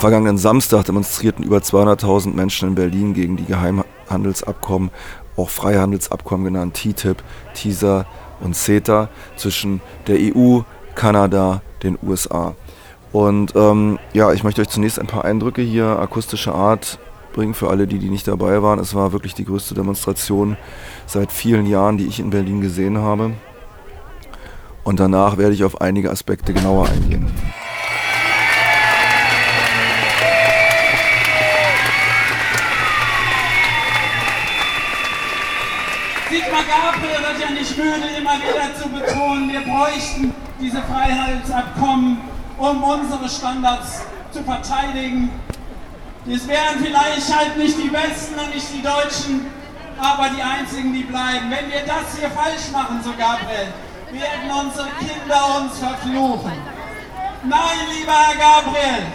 Am vergangenen Samstag demonstrierten über 200.000 Menschen in Berlin gegen die Geheimhandelsabkommen, auch Freihandelsabkommen genannt TTIP, TISA und CETA zwischen der EU, Kanada, den USA. Und ähm, ja, ich möchte euch zunächst ein paar Eindrücke hier akustischer Art bringen für alle, die, die nicht dabei waren. Es war wirklich die größte Demonstration seit vielen Jahren, die ich in Berlin gesehen habe. Und danach werde ich auf einige Aspekte genauer eingehen. Gabriel wird ja nicht müde, immer wieder zu betonen, wir bräuchten diese Freiheitsabkommen, um unsere Standards zu verteidigen. Es wären vielleicht halt nicht die Besten und nicht die Deutschen, aber die einzigen, die bleiben. Wenn wir das hier falsch machen, so Gabriel, werden unsere Kinder uns verfluchen. Nein, lieber Herr Gabriel,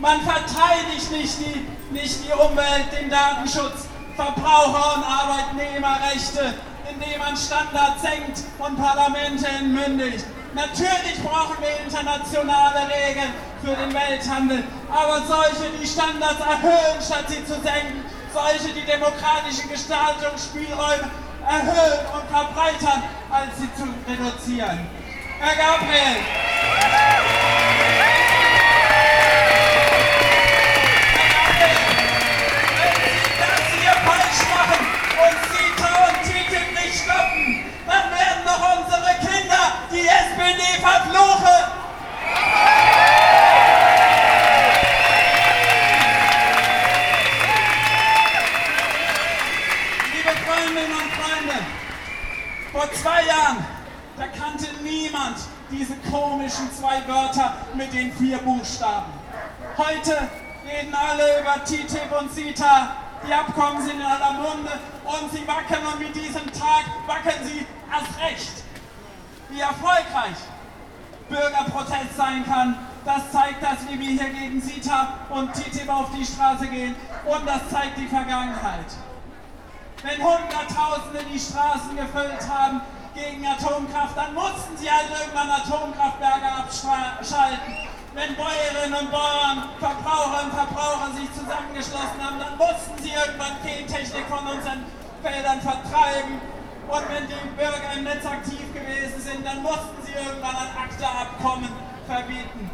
man verteidigt nicht die, nicht die Umwelt, den Datenschutz, Verbraucher- und Arbeitnehmerrechte, indem man Standards senkt und Parlamente entmündigt. Natürlich brauchen wir internationale Regeln für den Welthandel, aber solche, die Standards erhöhen, statt sie zu senken, solche, die demokratische Gestaltungsspielräume erhöhen und verbreitern, als sie zu reduzieren. Herr Gabriel! Wörter mit den vier Buchstaben. Heute reden alle über TTIP und CETA. Die Abkommen sind in aller Munde und sie wackeln und mit diesem Tag wackeln sie erst recht. Wie erfolgreich Bürgerprotest sein kann, das zeigt das, wie wir hier gegen CETA und TTIP auf die Straße gehen und das zeigt die Vergangenheit wenn Hunderttausende die Straßen gefüllt haben gegen Atomkraft, dann mussten sie halt irgendwann Atomkraftwerke abschalten. Wenn Bäuerinnen und Bauern, Verbraucherinnen und Verbraucher sich zusammengeschlossen haben, dann mussten sie irgendwann Gentechnik von unseren Feldern vertreiben. Und wenn die Bürger im Netz aktiv gewesen sind, dann mussten sie irgendwann ein ACTA-Abkommen verbieten.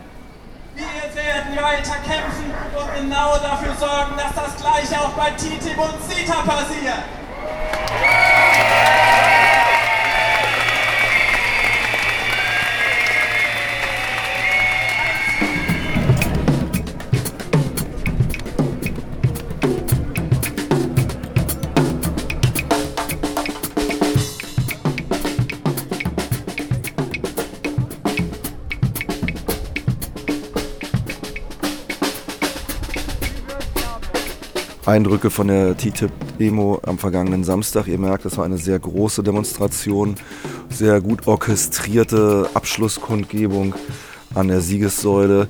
Wir werden weiter kämpfen und genau dafür sorgen, dass das Gleiche auch bei TTIP und CETA passiert. Eindrücke von der TTIP-Demo am vergangenen Samstag. Ihr merkt, es war eine sehr große Demonstration, sehr gut orchestrierte Abschlusskundgebung an der Siegessäule.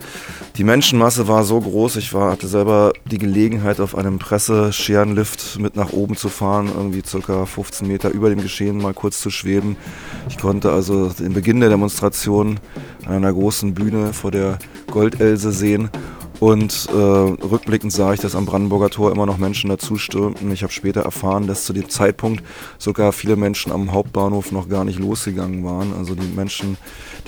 Die Menschenmasse war so groß, ich war, hatte selber die Gelegenheit, auf einem Pressescherenlift mit nach oben zu fahren, irgendwie circa 15 Meter über dem Geschehen mal kurz zu schweben. Ich konnte also den Beginn der Demonstration an einer großen Bühne vor der Goldelse sehen und äh, rückblickend sah ich, dass am Brandenburger Tor immer noch Menschen dazu stürmten. Ich habe später erfahren, dass zu dem Zeitpunkt sogar viele Menschen am Hauptbahnhof noch gar nicht losgegangen waren. Also die Menschen,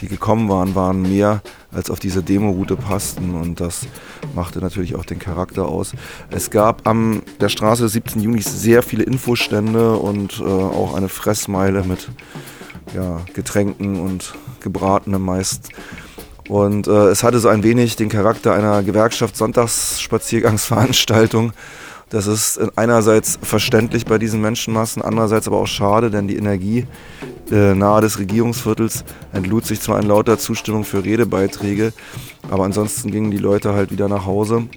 die gekommen waren, waren mehr als auf diese Demoroute passten und das machte natürlich auch den Charakter aus. Es gab am der Straße des 17. Juni sehr viele Infostände und äh, auch eine Fressmeile mit ja, Getränken und Gebratenem meist und äh, es hatte so ein wenig den Charakter einer Gewerkschaft-Sonntagsspaziergangsveranstaltung. Das ist einerseits verständlich bei diesen Menschenmassen, andererseits aber auch schade, denn die Energie äh, nahe des Regierungsviertels entlud sich zwar in lauter Zustimmung für Redebeiträge, aber ansonsten gingen die Leute halt wieder nach Hause.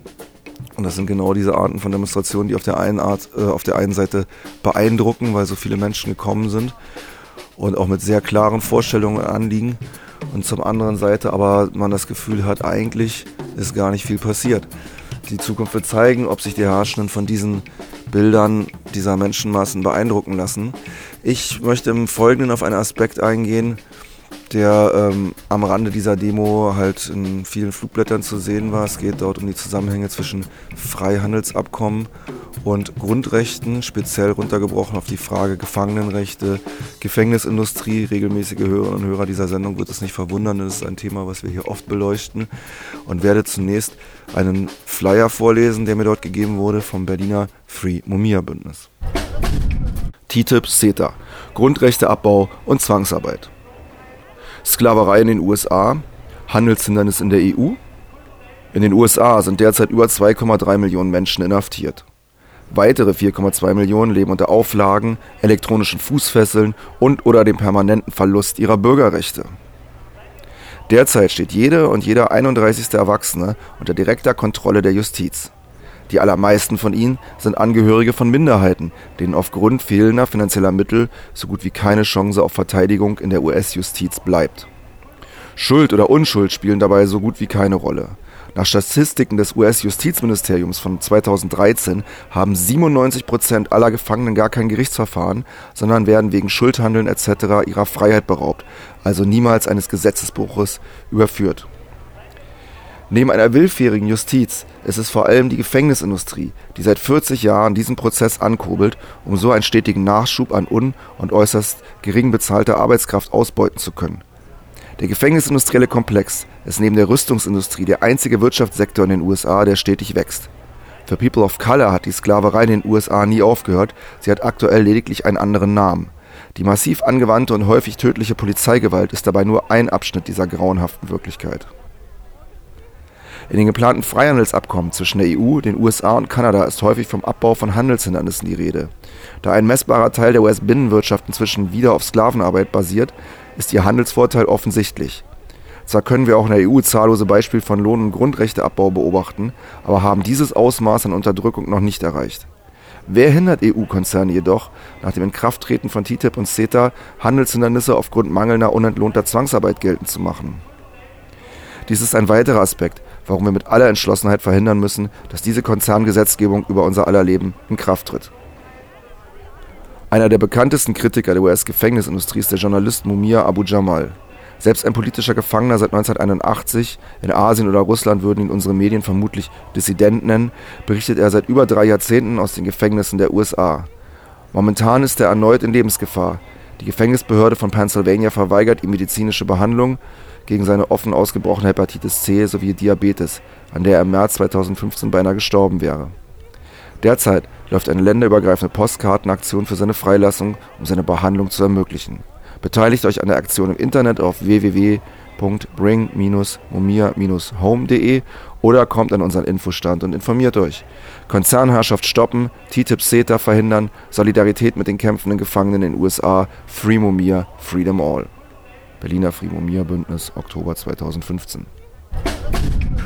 Und das sind genau diese Arten von Demonstrationen, die auf der einen Art, äh, auf der einen Seite beeindrucken, weil so viele Menschen gekommen sind und auch mit sehr klaren Vorstellungen und Anliegen und zum anderen Seite aber man das Gefühl hat, eigentlich ist gar nicht viel passiert. Die Zukunft wird zeigen, ob sich die Herrschenden von diesen Bildern dieser Menschenmassen beeindrucken lassen. Ich möchte im Folgenden auf einen Aspekt eingehen, der ähm, am Rande dieser Demo halt in vielen Flugblättern zu sehen war. Es geht dort um die Zusammenhänge zwischen Freihandelsabkommen und Grundrechten, speziell runtergebrochen auf die Frage Gefangenenrechte, Gefängnisindustrie. Regelmäßige Hörerinnen und Hörer dieser Sendung wird es nicht verwundern, das ist ein Thema, was wir hier oft beleuchten. Und werde zunächst einen Flyer vorlesen, der mir dort gegeben wurde vom Berliner Free Mumia Bündnis. TTIP CETA, Grundrechteabbau und Zwangsarbeit. Sklaverei in den USA, Handelshindernis in der EU. In den USA sind derzeit über 2,3 Millionen Menschen inhaftiert. Weitere 4,2 Millionen leben unter Auflagen, elektronischen Fußfesseln und oder dem permanenten Verlust ihrer Bürgerrechte. Derzeit steht jede und jeder 31. Erwachsene unter direkter Kontrolle der Justiz. Die allermeisten von ihnen sind Angehörige von Minderheiten, denen aufgrund fehlender finanzieller Mittel so gut wie keine Chance auf Verteidigung in der US-Justiz bleibt. Schuld oder Unschuld spielen dabei so gut wie keine Rolle. Nach Statistiken des US-Justizministeriums von 2013 haben 97 Prozent aller Gefangenen gar kein Gerichtsverfahren, sondern werden wegen Schuldhandeln etc. ihrer Freiheit beraubt, also niemals eines Gesetzesbruches überführt. Neben einer willfährigen Justiz ist es vor allem die Gefängnisindustrie, die seit 40 Jahren diesen Prozess ankurbelt, um so einen stetigen Nachschub an un- und äußerst gering bezahlter Arbeitskraft ausbeuten zu können. Der gefängnisindustrielle Komplex ist neben der Rüstungsindustrie der einzige Wirtschaftssektor in den USA, der stetig wächst. Für People of Color hat die Sklaverei in den USA nie aufgehört, sie hat aktuell lediglich einen anderen Namen. Die massiv angewandte und häufig tödliche Polizeigewalt ist dabei nur ein Abschnitt dieser grauenhaften Wirklichkeit. In den geplanten Freihandelsabkommen zwischen der EU, den USA und Kanada ist häufig vom Abbau von Handelshindernissen die Rede. Da ein messbarer Teil der US-Binnenwirtschaft inzwischen wieder auf Sklavenarbeit basiert, ist ihr Handelsvorteil offensichtlich. Zwar können wir auch in der EU zahllose Beispiele von Lohn- und Grundrechteabbau beobachten, aber haben dieses Ausmaß an Unterdrückung noch nicht erreicht. Wer hindert EU-Konzerne jedoch, nach dem Inkrafttreten von TTIP und CETA Handelshindernisse aufgrund mangelnder unentlohnter Zwangsarbeit geltend zu machen? Dies ist ein weiterer Aspekt, warum wir mit aller Entschlossenheit verhindern müssen, dass diese Konzerngesetzgebung über unser aller Leben in Kraft tritt. Einer der bekanntesten Kritiker der US-Gefängnisindustrie ist der Journalist Mumia Abu Jamal. Selbst ein politischer Gefangener seit 1981, in Asien oder Russland würden ihn unsere Medien vermutlich Dissident nennen, berichtet er seit über drei Jahrzehnten aus den Gefängnissen der USA. Momentan ist er erneut in Lebensgefahr. Die Gefängnisbehörde von Pennsylvania verweigert ihm medizinische Behandlung gegen seine offen ausgebrochene Hepatitis C sowie Diabetes, an der er im März 2015 beinahe gestorben wäre. Derzeit läuft eine länderübergreifende Postkartenaktion für seine Freilassung, um seine Behandlung zu ermöglichen. Beteiligt euch an der Aktion im Internet auf www.bring-mumia-home.de oder kommt an unseren Infostand und informiert euch. Konzernherrschaft stoppen, TTIP CETA verhindern, Solidarität mit den kämpfenden Gefangenen in den USA, Free Mumia, Freedom All. Berliner Free Mumia Bündnis, Oktober 2015.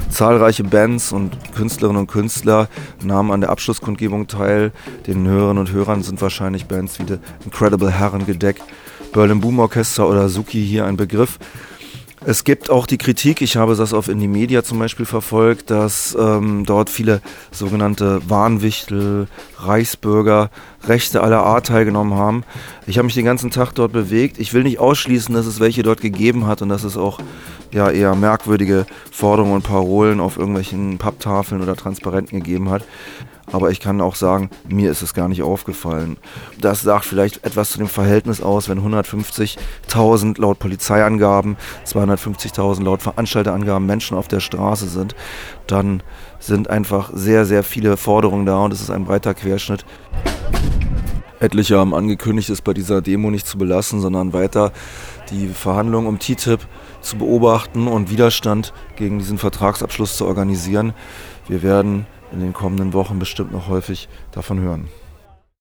Zahlreiche Bands und Künstlerinnen und Künstler nahmen an der Abschlusskundgebung teil. Den Hörerinnen und Hörern sind wahrscheinlich Bands wie The Incredible Herrengedeck, Berlin Boom Orchester oder Suki hier ein Begriff. Es gibt auch die Kritik, ich habe das auf Indie Media zum Beispiel verfolgt, dass ähm, dort viele sogenannte Warnwichtel, Reichsbürger, Rechte aller Art teilgenommen haben. Ich habe mich den ganzen Tag dort bewegt. Ich will nicht ausschließen, dass es welche dort gegeben hat und dass es auch ja, eher merkwürdige Forderungen und Parolen auf irgendwelchen Papptafeln oder Transparenten gegeben hat. Aber ich kann auch sagen, mir ist es gar nicht aufgefallen. Das sagt vielleicht etwas zu dem Verhältnis aus, wenn 150.000 laut Polizeiangaben, 250.000 laut Veranstalterangaben Menschen auf der Straße sind, dann sind einfach sehr, sehr viele Forderungen da und es ist ein breiter Querschnitt. Etliche haben angekündigt, es bei dieser Demo nicht zu belassen, sondern weiter die Verhandlungen um TTIP zu beobachten und Widerstand gegen diesen Vertragsabschluss zu organisieren. Wir werden in den kommenden Wochen bestimmt noch häufig davon hören.